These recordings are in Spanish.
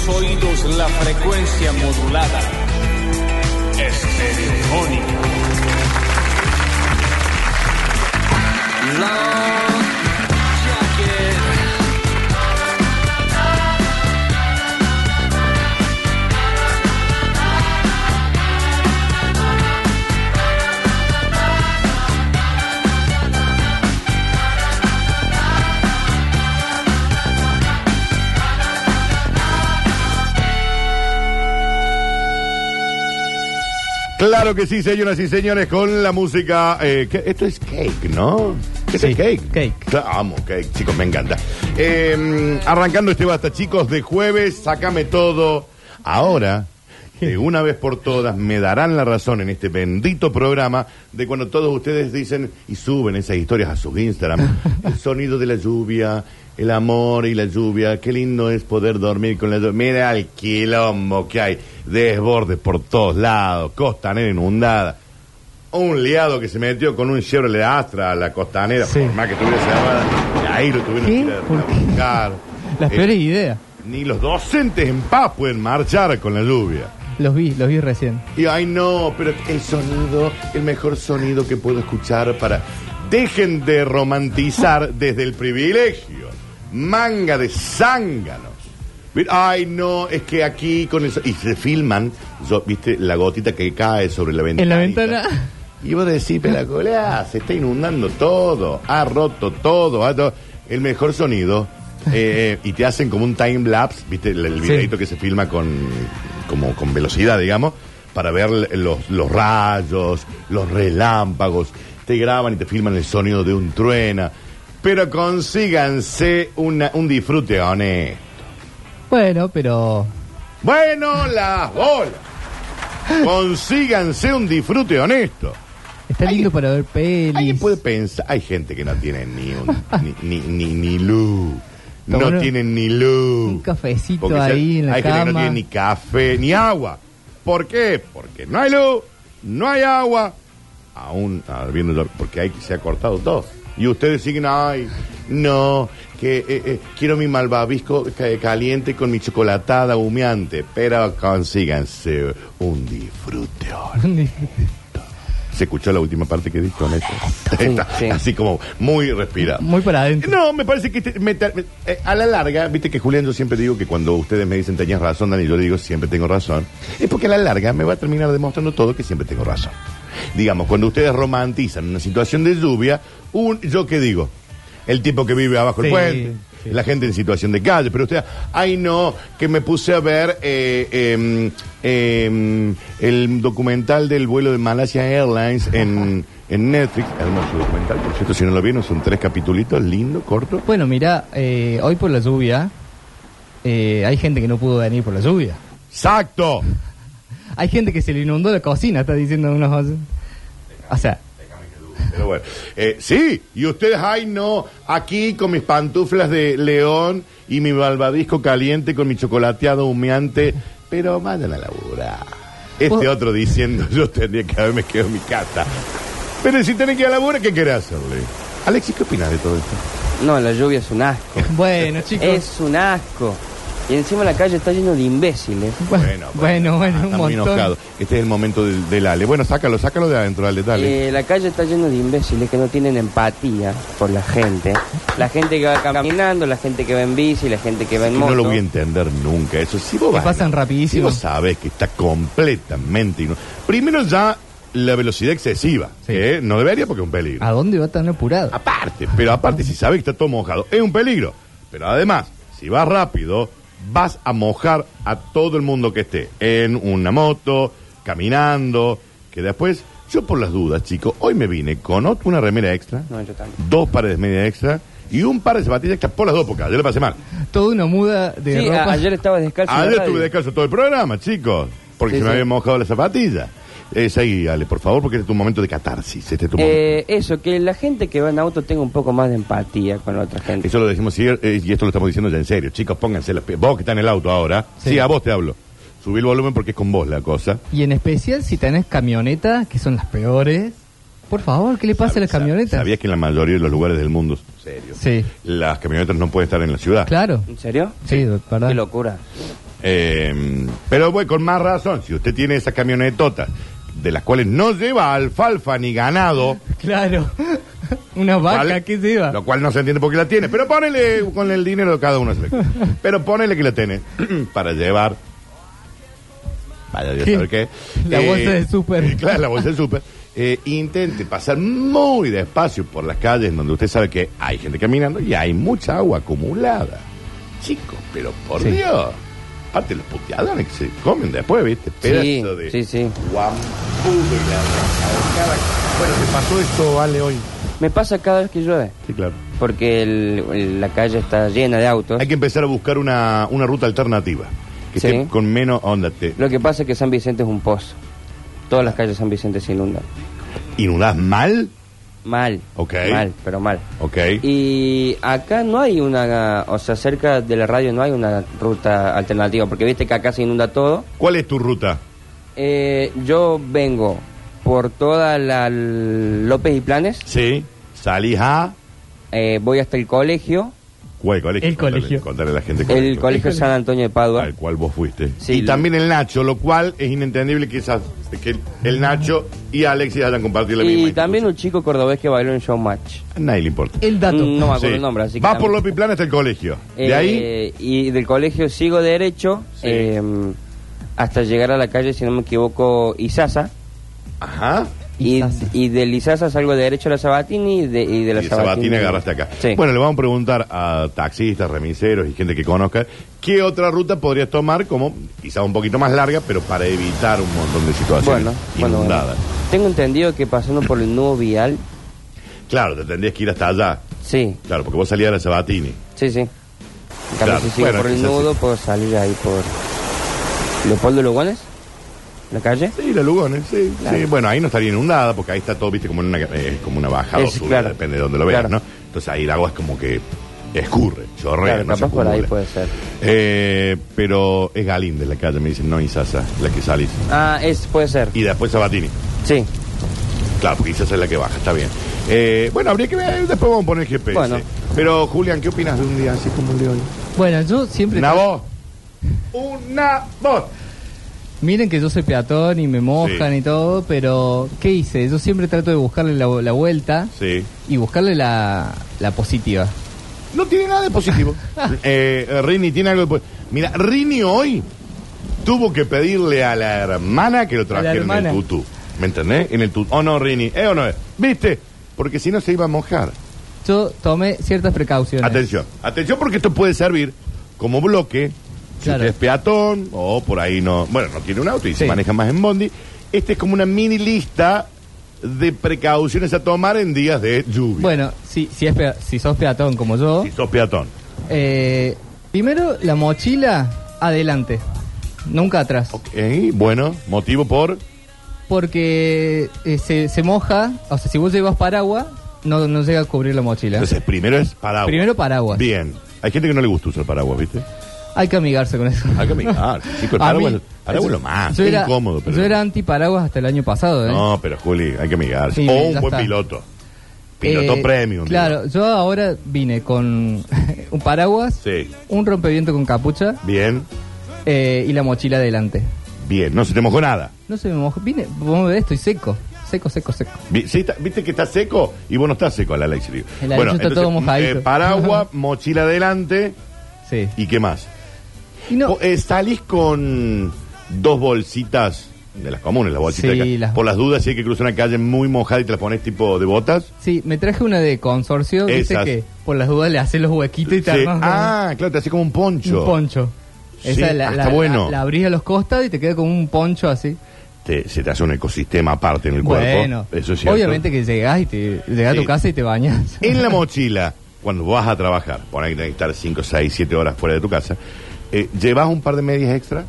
tus oídos la frecuencia modulada. Estereofónica. Claro que sí, señoras y señores, con la música. eh, que- esto es cake, ¿no? ¿Qué Sí, es cake? cake. Claro, amo cake, chicos, me encanta. Eh, arrancando este basta, chicos, de jueves, sácame todo. Ahora, de una vez por todas, me darán la razón en este bendito programa de cuando todos ustedes dicen y suben esas historias a sus Instagram. El sonido de la lluvia, el amor y la lluvia. Qué lindo es poder dormir con la lluvia. Mira el quilombo que hay. Desbordes por todos lados, costanera inundada. Un liado que se metió con un Chevrolet Astra a la costanera, Sí. por más que estuviera cerrada, y ahí lo tuvieron que ir a- buscar. Las Eh, peores ideas. Ni los docentes en paz pueden marchar con la lluvia. Los vi, los vi recién. Y ay no, pero el sonido, el mejor sonido que puedo escuchar para... Dejen de romantizar desde el privilegio. Manga de zánganos. Ay no, es que aquí con eso... Y se filman, yo, viste, la gotita que cae sobre la ventana. En la ventana. Y vos decís, pero colea, se está inundando todo, ha roto todo, ha to- el mejor sonido. eh, y te hacen como un time lapse, viste, el, el Sí. videito que se filma con, como con velocidad, digamos, para ver los, los rayos, los relámpagos. Te graban y te filman el sonido de un truena. Pero consíganse una, un disfrute honesto. Bueno, pero. Bueno, las bolas. Consíganse un disfrute honesto. Está lindo para ver Alguien pelis. puede pensar, hay gente que no tiene ni un, ni, ni, ni, ni luz. No tienen ni luz. Un cafecito Porque ahí en la hay gente que no cama. tiene ni café, ni agua. ¿Por qué? Porque no hay luz, no hay agua. Aún, ah, viendo porque hay que se ha cortado todo. Y ustedes siguen, ay, no, que eh, eh, quiero mi malvavisco ca- caliente con mi chocolatada humeante. Pero consíganse un disfrute. ¿Se escuchó la última parte que dijo, Néstor? Está sí. Así como muy respirado. Muy para adentro. No, me parece que me- me- eh, a la larga, viste que Julián, yo siempre digo que cuando ustedes me dicen tenías razón, Dani, yo digo siempre tengo razón. Es porque a la larga me va a terminar demostrando todo que siempre tengo razón. Digamos, cuando ustedes romantizan una situación de lluvia, un, yo qué digo, el tipo que vive abajo del Sí, puente, sí. la gente en situación de calle, pero usted, ay no, que me puse a ver eh, em, em, el documental del vuelo de Malaysia Airlines en, en Netflix, hermoso documental, por cierto, si no lo vieron, son tres capitulitos, lindo, corto. Bueno, mira, eh, hoy por la lluvia, eh, hay gente que no pudo venir por la lluvia. Exacto. Hay gente que se le inundó la cocina, está diciendo unos. O sea, Pero bueno, eh, sí, y ustedes, ay no, aquí con mis pantuflas de león y mi malvadisco caliente con mi chocolateado humeante, pero vayan a laburar. Este Vos- otro diciendo, yo tendría que haberme quedado en mi casa. Pero si tenés que ir a laburar, ¿qué querés hacerle? Alexis, ¿qué opinas de todo esto? No, la lluvia es un asco. bueno, chicos. es un asco. Y encima la calle está lleno de imbéciles. Bueno, bueno, bueno, ah, un está muy montón. enojado. Este es el momento del, del Ale. Bueno, sácalo, sácalo de adentro, Ale, dale. Eh, la calle está llena de imbéciles que no tienen empatía por la gente. La gente que va caminando, la gente que va en bici, la gente que va en Que no moto. lo voy a entender nunca. Eso si vos vas- pasan rapidísimo. Si vos sabes que está completamente. inu- Primero ya la velocidad excesiva, Sí. que no debería porque es un peligro. ¿A dónde va tan apurado? Aparte, pero aparte, si sabes que está todo mojado, es un peligro. Pero además, si vas rápido, vas a mojar a todo el mundo que esté en una moto, caminando, que después, yo por las dudas, chicos, hoy me vine con una remera extra, No, yo también. dos pares de media extra y un par de zapatillas extra por las dos, porque ayer le pasé mal. Toda una muda de Sí, ropa. a- ayer estaba descalzo. en la Ayer radio. estuve descalzo todo el programa, chicos, porque Sí, se me sí. habían mojado las zapatillas. Es ahí, Ale, por favor, porque este es tu momento de catarsis. Este es tu momento. Eh, eso, que la gente que va en auto tenga un poco más de empatía con la otra gente. Eso lo decimos ayer, eh, y esto lo estamos diciendo ya en serio. Chicos, pónganse las Vos que estás en el auto ahora. Sí. Sí. a vos te hablo. Subí el volumen porque es con vos la cosa. Y en especial si tenés camionetas, que son las peores. Por favor, ¿qué le pasa a las Sab- camionetas? ¿Sabías que en la mayoría de los lugares del mundo, serio, Sí, las camionetas no pueden estar en la ciudad? claro. ¿En serio? Sí, ¿verdad? Qué locura. Eh, pero bueno, con más razón, si usted tiene esas camionetotas de las cuales no lleva alfalfa ni ganado, Claro. Una vaca, ¿vale? ¿qué se iba? Lo cual no se entiende por qué la tiene. Pero ponele con el dinero de cada uno. se le- Pero ponele que la tiene para llevar. Vaya Dios ¿Qué? sabe qué. La bolsa del súper. Claro, la bolsa del súper. Eh, intente pasar muy despacio por las calles donde usted sabe que hay gente caminando y hay mucha agua acumulada. Chicos, pero por Sí. Dios. Aparte los puteadores que se comen después, ¿viste? Pedazo Sí, de sí, sí. guampudo y la cada- Bueno, ¿te pasó esto, Vale, hoy? Me pasa cada vez que llueve, Sí, claro. porque el- el- la calle está llena de autos. Hay que empezar a buscar una, una ruta alternativa. Que Sí. esté con menos onda. Te Lo que pasa es que San Vicente es un pozo. Todas las calles de San Vicente se inundan. inundás mal. Mal. Ok. Mal, pero mal. Ok. Y acá no hay una, o sea, cerca de la radio no hay una ruta alternativa, porque viste que acá se inunda todo. ¿Cuál es tu ruta? Eh, yo vengo por toda la López y Planes, Sí. Salís a. eh, voy hasta el colegio, ¿Cuál colegio? El Contale- colegio. Contale a la gente. el colegio San Antonio de Padua. Al cual vos fuiste. Sí, y lo- también el Nacho, lo cual es inentendible que, esas, que el Nacho y Alexis hayan compartido la misma Y también un chico cordobés que bailó en Showmatch. A nadie le importa. El dato. Mm, No me acuerdo Sí. el nombre, así que Vas también- por López Plan hasta el colegio. De Eh, ahí. Y del colegio sigo derecho Sí. eh, hasta llegar a la calle, si no me equivoco, Izaza. Ajá. Y, y del Izaza salgo derecho a la Sabatini y de, y de la Y Sabatini. Sabatini agarraste acá. Sí. Bueno, le vamos a preguntar a taxistas, remiseros y gente que conozca qué otra ruta podrías tomar como quizá un poquito más larga, pero para evitar un montón de situaciones bueno, bueno, bueno. inundadas. Tengo entendido que pasando por el nuevo vial, Claro, te tendrías que ir hasta allá. sí, Claro, porque vos salías de la Sabatini. sí, sí. Claro, si sigo bueno, por el nudo, sí. puedo salir ahí por Leopoldo Lugones, la calle. Sí, la Lugones, sí, Claro. sí. Bueno, ahí no estaría inundada porque ahí está todo, viste, como en una, eh, como una bajada o Es, subida, claro. depende de donde lo veas, Claro. ¿no? Entonces ahí el agua es como que escurre, chorrea, Claro, no se por ahí puede ser. Eh, pero es Galíndez la calle, me dicen, no Isasa, la que salís. Ah, es, puede ser. Y después Sabatini. Sí. Claro, porque Isasa es la que baja, está bien. Eh, bueno, habría que ver, después vamos a poner GPS. Bueno. Pero, Julián, ¿qué opinas de un día así como el de hoy? Bueno, yo siempre... Una voz. Una voz. Miren que yo soy peatón y me mojan Sí. y todo, pero ¿qué hice? Yo siempre trato de buscarle la, la vuelta Sí. y buscarle la, la positiva. No tiene nada de positivo. eh, Rini tiene algo de po- Mira, Rini hoy tuvo que pedirle a la hermana que lo trajera en el tutú. ¿Me entendés? En el tutú. ¿O no, Rini? ¿Eh o no es? ¿Viste? Porque si no se iba a mojar. Yo tomé ciertas precauciones. Atención. Atención porque esto puede servir como bloque. Si usted es peatón o por ahí no... Bueno, no tiene un auto y se Sí. maneja más en bondi. Este es como una mini lista de precauciones a tomar en días de lluvia. Bueno, si, si, es pea- si sos peatón como yo, Si sos peatón. eh, primero la mochila adelante, nunca atrás. Ok, bueno, motivo por... Porque eh, se, se moja, o sea, si vos llevas paraguas, no, no llega a cubrir la mochila. Entonces, primero es paraguas. Primero paraguas. Bien. Hay gente que no le gusta usar paraguas, ¿viste? Hay que amigarse con eso. Hay que amigar. Chico, el paraguas, mí- paraguas es lo más. Yo era, incómodo, pero... yo era anti paraguas hasta el año pasado, ¿eh? No, pero Juli, hay que amigarse. Sí, o un buen está. piloto. Piloto Eh, premium. Claro, yo ahora vine con un paraguas, Sí. un rompeviento con capucha Bien, eh, y la mochila adelante. bien. No se te mojó nada. No se me mojó. Vine, vos me ves, estoy seco. Seco, seco, seco. Vi- sí, está- ¿Viste que está seco? Y vos no estás seco, la. El Alex está todo mojadito. eh, paraguas, mochila adelante Sí. y qué más. Y no, Po- eh, ¿Salís con dos bolsitas de las comunes, las bolsitas Sí, de acá? las- Por las dudas, si hay que cruzar una calle muy mojada y te las pones tipo de botas. sí, me traje una de consorcio, Esas. que por las dudas le haces los huequitos y te Sí. Ah, claro, te hace como un poncho. un poncho. Sí, Esa la, ah, la- está bueno. la- la abrís a los costados y te queda como un poncho así. Te- se te hace un ecosistema aparte en el Bueno, cuerpo. Eso es cierto. obviamente que llegás y te llegás a Sí. tu casa y te bañas. En la mochila, cuando vas a trabajar, por ahí tenés que estar 5, 6, 7 horas fuera de tu casa, eh, ¿llevas un par de medias extra?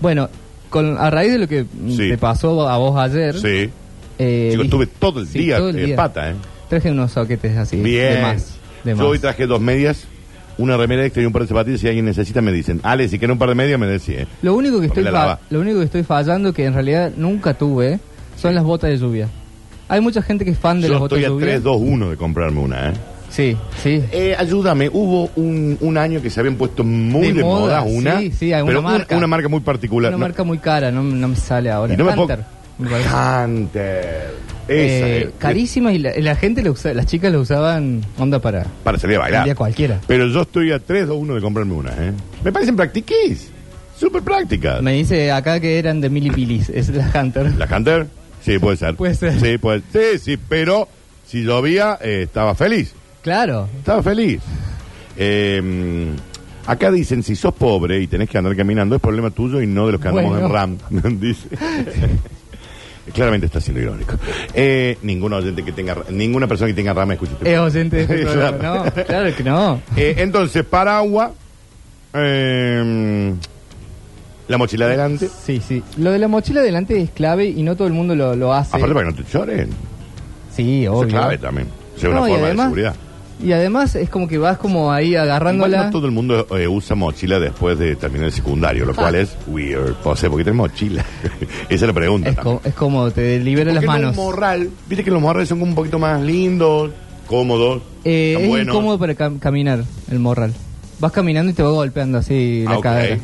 Bueno, con, a raíz de lo que Sí. te pasó a vos ayer, Sí. eh, Chico, estuve todo el sí, día todo el en día. pata, ¿eh? traje unos soquetes así. Bien. De más. De Yo más. hoy traje dos medias, una remera extra y un par de zapatillas. Si alguien necesita, me dicen. Ale, si quiere un par de medias, me decís. ¿eh? Lo único que estoy fa- lo único que estoy fallando que en realidad nunca tuve son las botas de lluvia. Hay mucha gente que es fan de Yo las botas estoy de a lluvia. 3, 2, 1 de comprarme una, ¿eh? Sí, sí. Eh, ayúdame, hubo un, un año que se habían puesto muy de, De moda, moda, una, sí, sí, hay una pero marca. una marca muy particular. Una No- marca muy cara, no, no me sale ahora. y no me puedo- Hunter, me. Hunter. Esa, Eh, carísima y la, la gente, lo usa, las chicas lo usaban onda para Para salir a bailar. día cualquiera. Pero yo estoy a 3 o 1 de comprarme una, ¿eh? Me parecen practiquís. Súper prácticas. Me dice acá que eran de milipilis, es la Hunter. ¿La Hunter? Sí, puede ser. Puede ser. Sí, puede Sí, sí, pero si llovía, eh, estaba feliz. Claro. Estaba feliz. Eh, acá dicen, si sos pobre y tenés que andar caminando, es problema tuyo y no de los que andamos Bueno. en RAM. Dice. Claramente está siendo irónico. Eh, ningún oyente que tenga, ninguna persona que tenga RAM escucha este Es oyente de este Claro. programa. No, claro que no. Eh, entonces, paraguas, eh, la mochila adelante. Sí, sí. Lo de la mochila adelante es clave y no todo el mundo lo, lo hace. Aparte para que no te lloren. Sí, Eso obvio. es clave también. Es una No, y forma además- de seguridad. Y además es como que vas como ahí Igual agarrándola. no todo el mundo eh, usa mochila después de terminar el secundario, lo cual Ah. es weird. O sea, ¿por qué tenés mochila? Esa es la pregunta. Es, también. co- es como te libera las ¿Por qué no manos. morral? Viste que los morrales son como un poquito más lindos, cómodos. Eh, es buenos. incómodo para cam- caminar el morral. Vas caminando y te va golpeando así Ah, la ok. cadera.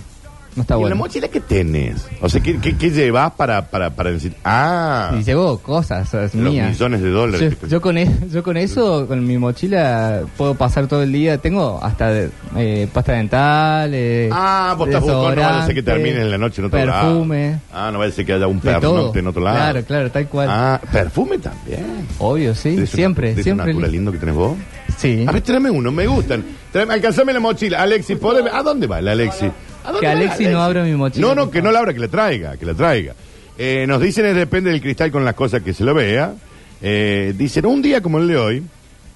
No está ¿Y bueno. la mochila qué tenés? O sea, ¿qué, qué, qué llevas para, para, para decir? Ah, Y llevo cosas es los mías. millones de dólares. Yo, con e- yo con eso, con mi mochila, puedo pasar todo el día. Tengo hasta de- eh, pasta dental, eh, Ah, vos estás buscando, no vaya a ser que desodorante, termine en la noche en otro lado. Perfume. Ah, no vaya a ser que haya un De todo. pernote en otro lado. Claro, claro, tal cual. Ah, perfume también. Obvio, sí. ¿De ese- Siempre, de ese siempre. Lindo que tenés vos? Sí. A ver, tráeme uno, me gustan. Tráeme, alcanzame la mochila. Alexi, ¿podés ver? ¿a dónde va la Alexi? ¿A dónde Que va la Alexi no abra mi mochila, No, no, por que no la abra, que la traiga, que la traiga. Eh, nos dicen, es depende del cristal con las cosas que se lo vea. Eh, dicen, un día como el de hoy,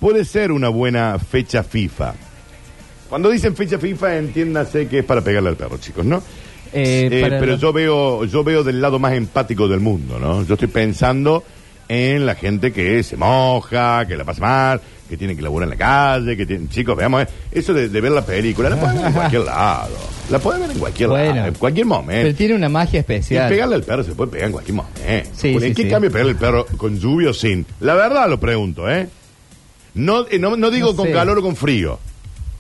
puede ser una buena fecha FIFA. Cuando dicen fecha FIFA, entiéndase que es para pegarle al perro, chicos, ¿no? Eh, Eh, para pero los- yo veo, yo veo del lado más empático del mundo, ¿no? Yo estoy pensando en la gente que se moja, que la pasa mal, que tiene que laburar en la calle, que tiene, chicos, veamos, eh, eso de, de ver la película, la pueden ver en cualquier lado, la pueden ver en cualquier Bueno. lado, en cualquier Pero momento. tiene una magia Y especial. pegarle al perro se puede pegar en cualquier momento. Sí, ¿En sí, qué sí. cambio pegarle al perro con lluvia o sin? La verdad lo pregunto, ¿eh? No, eh, no, no digo No con sé. calor o con frío.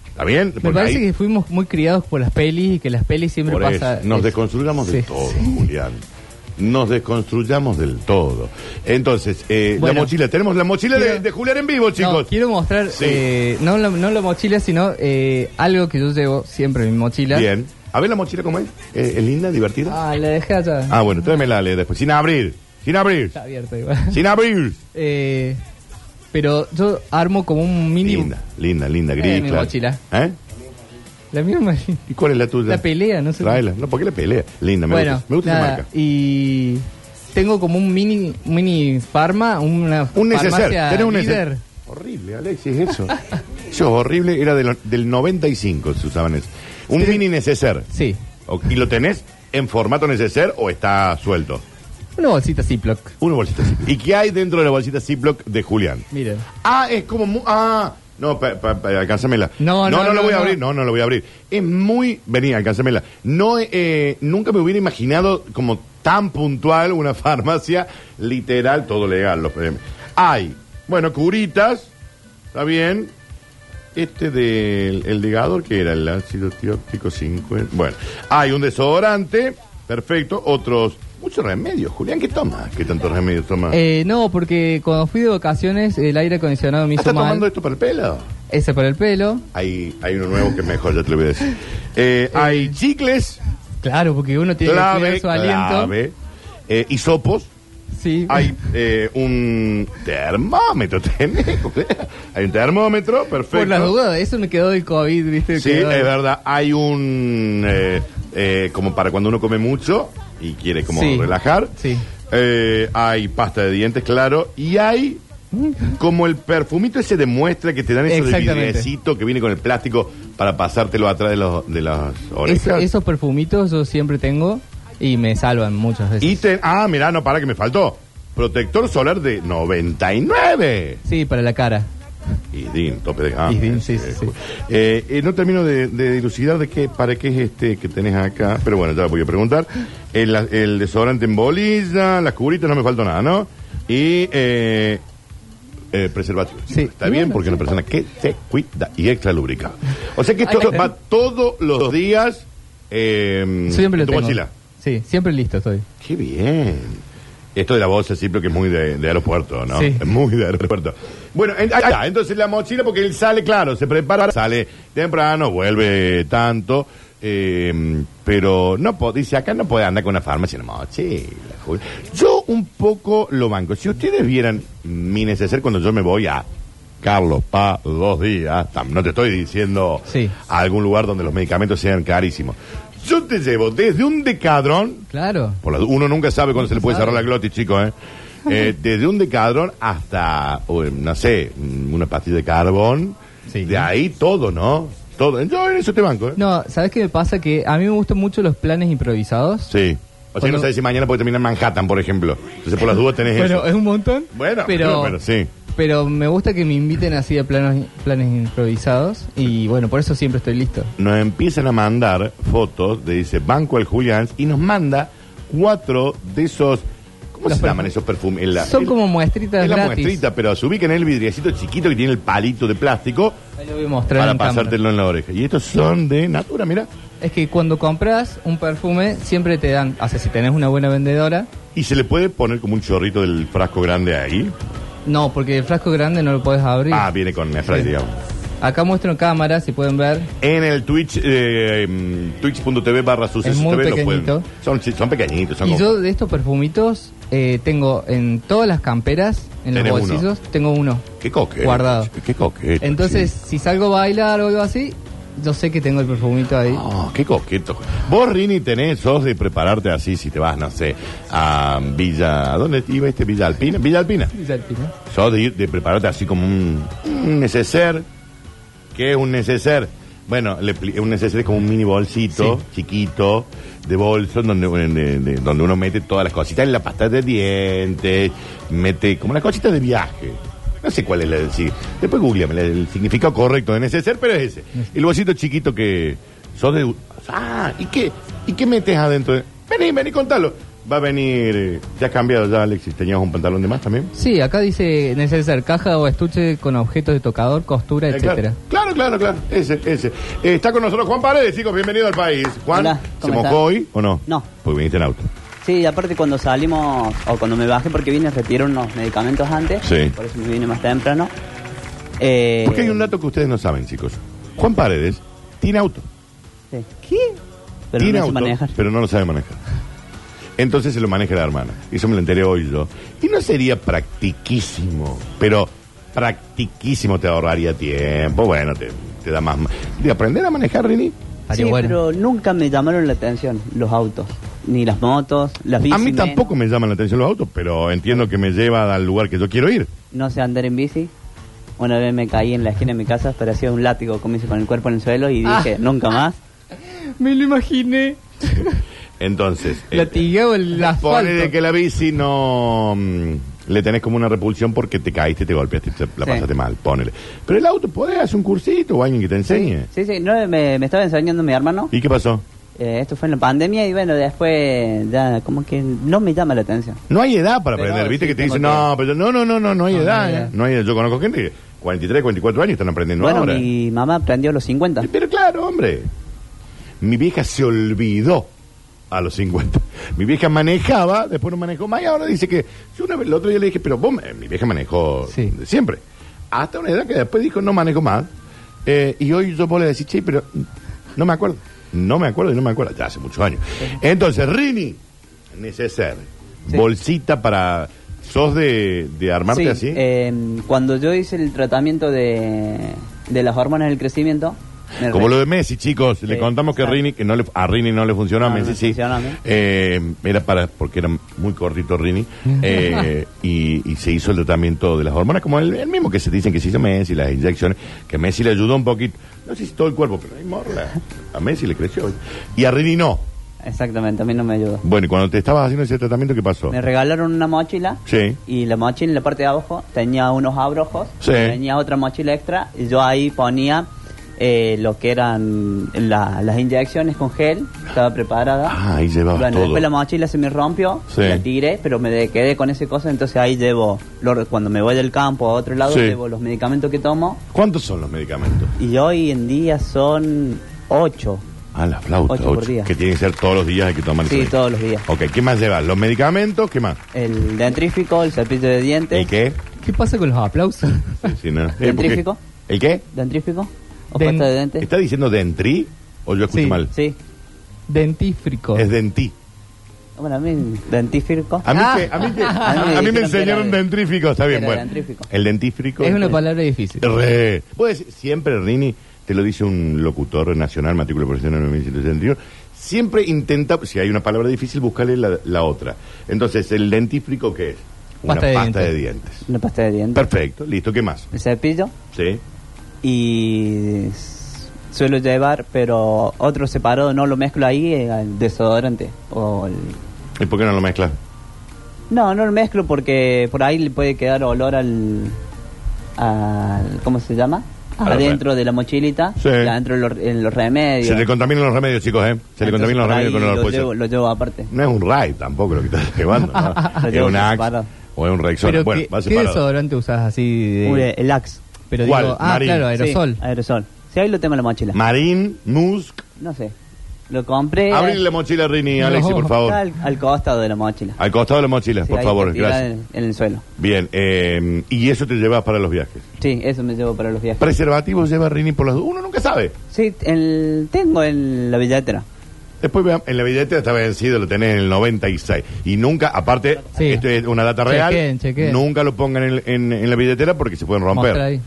¿Está bien? Me Porque parece ahí- que fuimos muy criados por las pelis y que las pelis siempre por pasa. eso, nos desconstruyamos Sí, todo. Julián. Nos desconstruyamos del todo. Entonces, eh, Bueno. la mochila, tenemos la mochila de, Quiero- de Julián en vivo, No, chicos. quiero mostrar, Sí. eh, no, la, no la mochila, sino eh, algo que yo llevo siempre en mi mochila. Bien. A ver la mochila cómo es. Eh, ¿Es linda, divertida? Ah, la dejé allá. Ah, bueno, tráemela después. Sin abrir. Sin abrir. Está abierta igual. Sin abrir. Eh, pero yo armo como un mini... Linda, linda, linda, gris. Eh, mi claro. mochila. ¿Eh? La misma... ¿Y cuál es la tuya? La pelea, no sé. Tráela. No, ¿por qué la pelea? Linda, me bueno, gusta. Me gusta esa nada, marca. y tengo como un mini mini farma, una Un neceser. Tenés un líder. neceser. Horrible, Alexis, eso. eso es horrible. Era de lo- del 95 se usaban eso. Un Sí. mini neceser. Sí, ¿Y lo tenés en formato neceser o está suelto? una bolsita Ziploc. Una bolsita Ziploc. ¿Y qué hay dentro de la bolsita Ziploc de Julián? Miren. Ah, es como... mu- ah, no, pa, pa, pa, alcánzamela. No, no, no, no, lo voy a abrir. No, no lo voy a abrir. Es muy... Vení, alcánzamela. No, eh, nunca me hubiera imaginado como tan puntual una farmacia literal, todo legal. Los, eh, hay, bueno, curitas, está bien. Este del el ligador, que era el ácido tióptico 50. Bueno, hay un desodorante, perfecto. Otros, muchos remedios. Julián, ¿qué toma? ¿Qué tantos remedios toma? Eh, no, porque cuando fui de vacaciones el aire acondicionado me hizo ¿Estás mal. tomando esto para el pelo? Ese para el pelo. Hay, hay uno nuevo que es mejor, ya te lo voy a decir. Eh, hay chicles, Claro, porque uno tiene que cuidar su aliento. clave. Eh, hisopos. Sí. Hay eh, un termómetro, tenés. hay un termómetro, perfecto. Por las dudas, eso me quedó del COVID, ¿viste? Sí, Quedó- es verdad. Hay un. eh, eh, como para cuando uno come mucho y quiere como Sí. relajar. Sí. Eh, hay pasta de dientes, claro. Y hay. Como el perfumito ese demuestra que te dan eso de Exactamente. vidriecito que viene con el plástico para pasártelo atrás de, los, de las orejas. Es- esos perfumitos yo siempre tengo y me salvan muchas veces. Y te, ah, mirá, no, para que me faltó. Protector solar de 99. Sí, para la cara. Isdin, tope de gama. Isdin, sí, sí, sí. Eh, eh, no termino de, de dilucidar de qué, para qué es este que tenés acá, pero bueno, ya lo voy a preguntar. El, el desodorante en bolilla, las curitas, no me faltó nada, ¿no? Y eh, eh, preservativo. Sí. Está bien porque es una persona que se cuida y extra lubrica. O sea que esto va todos los días eh, Siempre en lo tu tengo. mochila. Sí, siempre listo estoy. Qué bien. Esto de la bolsa siempre que es muy de, de aeropuerto, ¿no? Sí. Es muy de aeropuerto. Bueno, en- ahí está. entonces la mochila, porque él sale, claro, se prepara, sale temprano, vuelve tanto, eh, pero no dice, acá no puede andar con una farmacia en la mochila. Julio. Yo un poco lo banco. Si ustedes vieran mi neceser cuando yo me voy a Carlos Pa dos días, no te estoy diciendo Sí. a algún lugar donde los medicamentos sean carísimos. Yo te llevo desde un decadrón Claro. por la- uno nunca sabe cuándo se le puede cerrar la glotis, chicos, ¿eh? Eh, desde un decadrón hasta, no sé, una pastilla de carbón. Sí. De ahí todo, ¿no? Todo. Yo en eso te banco, ¿eh? No, ¿sabes qué me pasa? Que a mí me gustan mucho los planes improvisados. Sí. O sea, Cuando- no sabes si mañana puede terminar en Manhattan, por ejemplo. Entonces, por las dudas tenés Bueno, eso. es un montón. Bueno, pero, pero sí. Pero me gusta que me inviten así a planos, planes improvisados. Y bueno, por eso siempre estoy listo. Nos empiezan a mandar fotos de, dice, Banco al Julián, y nos manda cuatro de esos... ¿Cómo Los se llaman esos perfumes? El- Son el- como muestritas Es la gratis. muestrita, pero se ubica en el vidriecito chiquito que tiene el palito de plástico Ahí lo voy a mostrar para en cámara. pasártelo en la oreja. Y estos son de Natura, mira. Es que cuando compras un perfume, siempre te dan, o sea, si tenés una buena vendedora, Y se le puede poner como un chorrito del frasco grande ahí. No, porque el frasco grande no lo puedes abrir. Ah, viene con spray, Sí. digamos. Acá muestro en cámara, si pueden ver. En el Twitch, eh, mm, twitch.tv barra sucesos Es muy TV lo pueden- pequeñito. Son, sí, son pequeñitos. Son Y como- yo de estos perfumitos eh, tengo en todas las camperas, en los Tenés uno. bolsillos, tengo uno. Qué coqueto. guardado. Qué coqueto. Entonces, si salgo a bailar o algo así, yo sé que tengo el perfumito ahí. Oh, qué coqueto. Vos, Rini, tenés, sos de prepararte así si te vas, no sé, a Villa... ¿A dónde iba este? Villa Alpina. Villa Alpina. Ya, ¿no? Sos de ir, de prepararte así como un, un neceser. ¿Qué es un neceser? Bueno, le un neceser es como un mini bolsito, chiquito, de bolso, donde, de- de- donde uno mete todas las cositas, en la pasta de dientes, mete como las cositas de viaje. No sé cuál es la sí. Después googleame el significado correcto de neceser, pero es ese. El bolsito chiquito que sos de... Ah, ¿y qué? ¿Y qué metes adentro? de- Vení, vení, contalo. Va a venir... eh, Ya has cambiado ya, Alexis. ¿Tenías un pantalón de más también? Sí, acá dice neceser caja o estuche con objetos de tocador, costura, Eh, etcétera. Claro, claro, claro, ese, ese. Eh, está con nosotros Juan Paredes, chicos, bienvenido al país. Juan, Hola, ¿se ¿cómo mojó estás? hoy o no? No. Porque viniste en auto. Sí, aparte cuando salimos, o cuando me bajé porque vine a retirar unos medicamentos antes, Sí. por eso me vine más temprano. Eh, Porque hay un dato que ustedes no saben, chicos. Juan Paredes tiene auto. sí. ¿Qué? Pero tiene no sé auto, manejar. pero no lo sabe manejar. Entonces se lo maneja la hermana. Eso me lo enteré hoy yo. Y no sería practiquísimo, pero practiquísimo te ahorraría tiempo. Bueno, te, te da más... ¿De aprender a manejar, Rini? Estaría Sí, bueno. pero nunca me llamaron la atención los autos, ni las motos, las bicis. A mí menos. tampoco me llaman la atención los autos, pero entiendo que me lleva al lugar que yo quiero ir. No sé andar en bici. Una vez me caí en la esquina de mi casa, parecía un látigo, como hice con el cuerpo en el suelo y Ah. dije, nunca más. Me lo imaginé. Entonces... eh, Latigado el asfalto. Pone de que la bici no mm, le tenés como una repulsión porque te caíste, te golpeaste, te- la Sí. pasaste mal, ponele. Pero el auto, podés hacer un cursito o alguien que te enseñe. Sí, sí, no, me, me estaba enseñando mi hermano. ¿Y qué pasó? Eh, esto fue en la pandemia y bueno, después ya como que no me llama la atención. No hay edad para Pero aprender, ¿viste? sí que te dicen, que- no, pero no, no, no, no, no hay No, no edad. hay eh. edad. No hay edad. Yo conozco gente que 43, 44 años están aprendiendo bueno, ahora. mi mamá aprendió a los 50. Pero claro, hombre. Mi vieja se olvidó a los 50. Mi vieja manejaba, después no manejó más y ahora dice que... Yo una vez, el otro día le dije, pero vos, eh, mi vieja manejó Sí. de siempre. Hasta una edad que después dijo, no manejo más. Eh, y hoy yo puedo decir, che, pero no me acuerdo. No me acuerdo y no me acuerdo. Ya hace muchos años. Entonces, Rini, neceser. Sí. Bolsita para... ¿Sos de, de armarte Sí, así? eh, cuando yo hice el tratamiento de, de las hormonas del crecimiento, me Como lo de Messi, chicos. Le contamos que. Rini, que no le, a Rini no le funcionó, a No, Messi no sí. funcionó a mí. Eh, era para, porque era muy cortito Rini. eh, y, y se hizo el tratamiento de las hormonas, como el, el mismo que se dicen que se hizo Messi, las inyecciones, que Messi le ayudó un poquito. No sé si todo el cuerpo, pero hay morla. A Messi le creció. Y a Rini no. Exactamente, a mí no me ayudó. Bueno, y cuando te estabas haciendo ese tratamiento, ¿qué pasó? Me regalaron una mochila Sí. y la mochila en la parte de abajo tenía unos abrojos, Sí. tenía otra mochila extra y yo ahí ponía eh, lo que eran la- las inyecciones con gel, estaba preparada. Ah, ahí llevabas Bueno, todo. después la mochila se me rompió, Sí. la tiré, pero me de- quedé con ese cosa, entonces ahí llevo, lo- cuando me voy del campo a otro lado, Sí. llevo los medicamentos que tomo ¿Cuántos son los medicamentos? y hoy en día son ocho. Ah, la flauta. Ocho por ocho, día. Que tiene que ser todos los días, hay que tomar Sí, todos los días. Ok, ¿qué más llevas? ¿Los medicamentos? ¿Qué más? El dentrífico, el cepillo de dientes. ¿El qué? ¿Qué pasa con los aplausos? Sí, sí, no. ¿Dentrífico? ¿El qué? ¿Dentrífico? ¿O Den- pasta de dientes? ¿Está diciendo dentri o yo escuché Sí. mal? Sí. Dentífrico. Es dentí. Bueno, a mí, dentífrico. A mí, Ah. que, a mí, que- A mí me a mí me dijeron que enseñaron era de- dentrífico, está bien, era bueno. dentrífico. El dentífrico. Es una palabra difícil. Re. Puedes siempre, Rini, te lo dice un locutor nacional, matrícula profesional 1971, siempre intenta, si hay una palabra difícil, buscarle la, la otra. Entonces, ¿el dentífrico qué es? Una Pasta de pasta de dientes. dientes. Una pasta de dientes. Perfecto, listo, ¿qué más? El cepillo. Sí. Y suelo llevar, pero otro separado no lo mezclo ahí, eh, al desodorante. O el... ¿Y por qué no lo mezclas? No, no lo mezclo porque por ahí le puede quedar olor al... al ¿Cómo se llama? Adentro de la mochilita, Sí. adentro de los, en los remedios. Se le contaminan los remedios, chicos, ¿eh? Se le contaminan los remedios con los lo llevo, lo llevo aparte. No es un raid tampoco lo que estás llevando, ¿no? Es un Axe separado. o es un Rexona. Pero Bueno, ¿qué, va ¿qué separado. desodorante usas así? De... Uy, el Axe. Pero ¿Cuál? digo, ah, Marín. claro, aerosol. Sí, aerosol. Sí, ahí lo tengo en la mochila. Marín, Musk. no sé. Lo compré. Abrir la mochila, Rini, No. Alexi, por favor. Está al, al costado de la mochila. Al costado de la mochila, Sí, por ahí favor, tirada gracias. En, en el suelo. Bien, eh, y eso te llevas para los viajes. Sí, eso me llevo para los viajes. Preservativos lleva Rini por las dudas. Uno nunca sabe. Sí, el, tengo en la billetera. Después vean, en la billetera está vencido, lo tenés en el 96. Y nunca, aparte, Sí. esto es una data real, Chequen, chequen. nunca lo pongan en, en- en la billetera porque se pueden Mostra romper. ahí.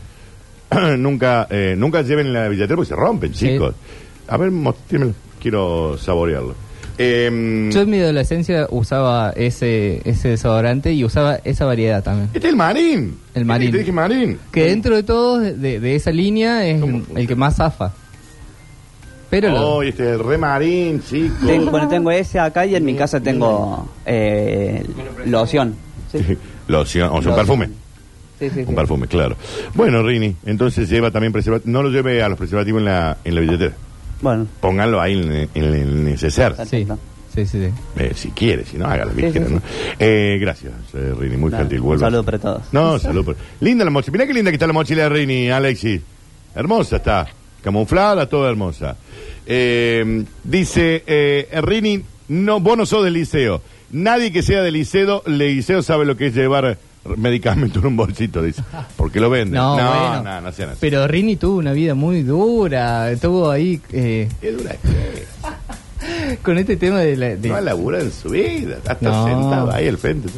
nunca eh, nunca lleven la billetera porque se rompen, Sí. chicos. A ver, mostrémelo. Quiero saborearlo. Eh, Yo en mi adolescencia usaba ese, ese desodorante y usaba esa variedad también. este es el marín. El marín. Te dije marín. Que dentro de todos, de, esa línea, es ¿Cómo el, que más zafa. Pero lo- Oh, este es el re marín, chicos. Tengo, bueno, tengo ese acá y en mi casa tengo eh, loción. Sí, Loción, o sea, un perfume. Sí, sí. sí. Un perfume, claro. Bueno, Rini, entonces lleva también preservativo. No lo lleve a los preservativos en la, en la billetera. Bueno, Pónganlo ahí en, en el neceser. sí, sí, sí, sí. Eh, si quiere, si no, haga lo que Sí, quiera, sí, ¿no? Eh, gracias, eh, Rini, muy gentil. un saludo para todos. No, salud. por- Linda la mochila. Mirá qué linda que está la mochila de Rini, Alexis. Hermosa está. Camuflada, toda hermosa. Eh, dice, eh, Rini, no, vos no sos del liceo. Nadie que sea del liceo, le liceo sabe lo que es llevar medicamento en un bolsito, dice. Porque lo venden. No, no, bueno. no, no sean así. Pero Rini tuvo una vida muy dura. Tuvo ahí eh, Qué dura con este tema de, la- de- No labura en su vida. Está No. sentado ahí al frente.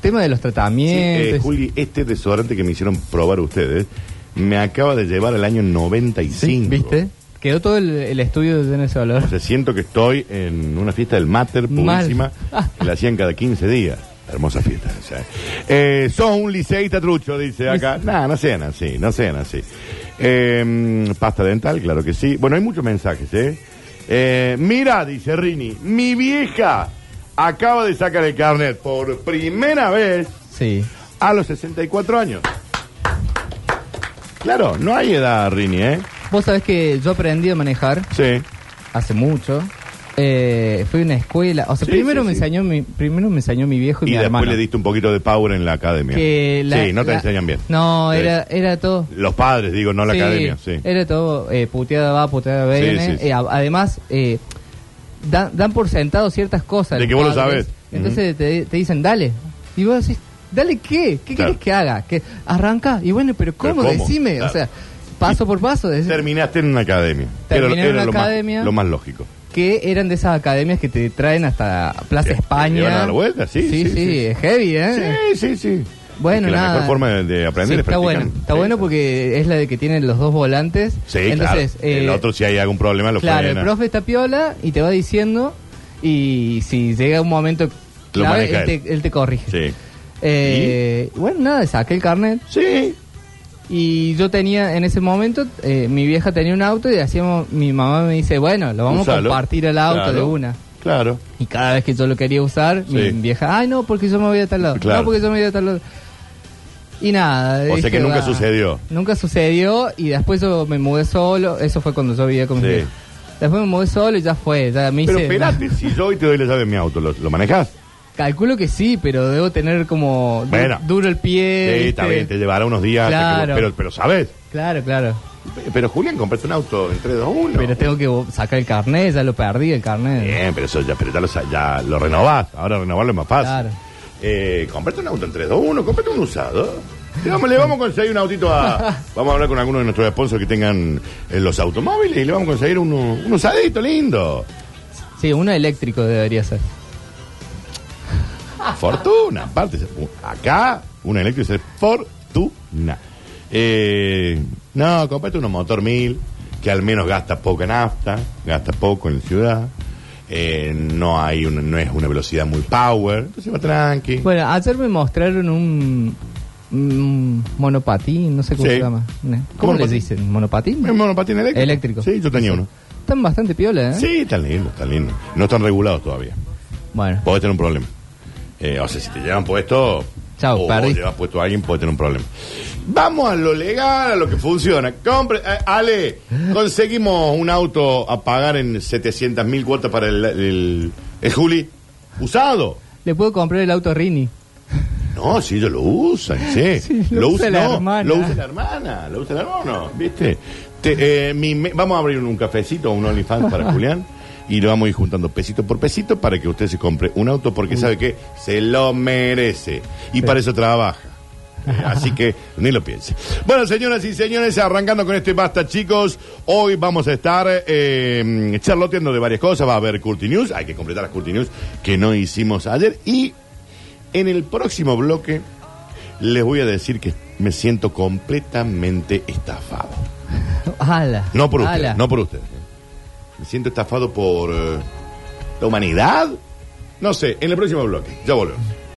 tema de los Sí, eh, tratamientos. Juli, este desodorante que me hicieron probar ustedes me acaba de llevar al año 95. Sí, ¿Viste? Quedó todo el, el estudio de ese olor. O sea, siento que estoy en una fiesta del Mater purísima que la hacían cada 15 días. Hermosa fiesta. o sea. Eh, sos un liceísta trucho, dice acá. No, no sean así, no sean así. Eh, pasta dental, claro que sí. Bueno, hay muchos mensajes, ¿eh? Eh, mira, dice Rini, mi vieja acaba de sacar el carnet por primera vez Sí. a los 64 años. Claro, no hay edad, Rini, ¿eh? Vos sabés que yo aprendí a manejar Sí. hace mucho. Eh, fui a una escuela. O sea, Sí, primero, sí, me sí. enseñó mi, primero me enseñó mi viejo y, Y mi después hermano. le diste un poquito de power en la academia. que la- sí, no te la- enseñan bien. No, Sí. era, era todo. Los padres, digo, no la Sí, academia, sí. Era todo eh, puteada va, puteada viene. sí, sí. Eh, a- además, eh, dan, dan por sentado ciertas cosas. De los que vos lo padres. sabés. Entonces te, te dicen, dale. Y vos decís, ¿dale qué? ¿Qué Claro. querés que haga? que Arranca. Y bueno, pero ¿cómo? ¿cómo? Decime. Claro. O sea, paso por paso. Terminaste en una academia. Terminé en una lo, academia. Lo más lógico. Que eran de esas academias que te traen hasta Plaza España. a dar vuelta, sí, sí, sí, sí. es heavy, ¿eh? Sí, sí, sí. Bueno, Es que nada. La mejor forma de, de Sí, aprender es está bueno, está Sí, bueno sí. porque es la de que tienen los dos volantes. Sí, Entonces, claro. eh, el otro, si hay algún problema, lo Claro, el profe está piola y te va diciendo y si llega un momento clave, él. te, él te corrige. Sí. Eh, Bueno, nada, saqué el carnet Sí. Y yo tenía en ese momento, eh, mi vieja tenía un auto y hacíamos, mi mamá me dice, bueno, lo vamos a compartir el auto Claro. de una. Claro. Y cada vez que yo lo quería usar, Sí. mi vieja, ay no, porque yo me voy a tal lado. Claro. No, porque yo me voy a tal lado. Y nada. O sea que nunca "Va". sucedió. Nunca sucedió y después yo me mudé solo. Eso fue cuando yo vivía con mi Sí. viejo. Después me mudé solo y ya fue. Ya me Pero espérate, si yo hoy te doy la llave de mi auto, ¿lo, lo manejas? Calculo que sí, pero debo tener como du- Bueno. duro el pie. Sí, está ¿viste? bien, te llevará unos días. hasta que vos- Claro. pero, pero, ¿sabes? Claro, claro. Pero Julián, compraste un auto en 3, 2, 1. Pero tengo que sacar el carnet, ya lo perdí el carnet. Bien, pero eso ya, pero ya, lo, sa- ya lo renovás. Ahora renovarlo es más fácil. Claro. Eh, comprate un auto en 3, 2, 1, comprate un usado. Le vamos, le vamos a conseguir un autito a. Vamos a hablar con algunos de nuestros sponsors que tengan eh, los automóviles y le vamos a conseguir uno, un usadito lindo. Sí, uno eléctrico debería ser. Fortuna, aparte. Acá, un eléctrico es fortuna. Eh, no, comprate uno motor 1000, que al menos gasta poca nafta, gasta poco en la ciudad. Eh, no hay una, no es una velocidad muy power, entonces va tranqui. Bueno, ayer me mostraron un, un monopatín, no sé cómo Sí. se llama. ¿Cómo les dicen? ¿Monopatín? ¿Es monopatín eléctrico? Eléctrico. Sí, yo tenía uno. Están bastante piola, ¿eh? Sí, están lindos, están lindos. No están regulados todavía. Bueno, Podés tener un problema. Eh, o sea, si te llevan puesto. Chau, o vos perdiste. llevas puesto a alguien, puede tener un problema. Vamos a lo legal, a lo que funciona. Compre, eh, Ale, conseguimos un auto a pagar en 700 mil cuotas para el, el, el Juli. Usado. le puedo comprar el auto a Rini. No, sí, ellos lo usan, sí. Sí, lo usa la no, hermana. Lo usa la hermana, lo usa el hermano, ¿viste? Te- eh, mi me- vamos a abrir un cafecito, un OnlyFans para Julián. Y lo vamos a ir juntando pesito por pesito para que usted se compre un auto porque sabe que se lo merece. Y para eso trabaja. Así que ni lo piense. Bueno, señoras y señores, arrancando con este basta, chicos. Hoy vamos a estar eh, charloteando de varias cosas. Va a haber Curti News. Hay que completar las Curti News que no hicimos ayer. Y en el próximo bloque les voy a decir que me siento completamente estafado. ¡Hala! No por ustedes, no por ustedes. Me siento estafado por eh, la humanidad. No sé, en el próximo bloque. Ya volvemos.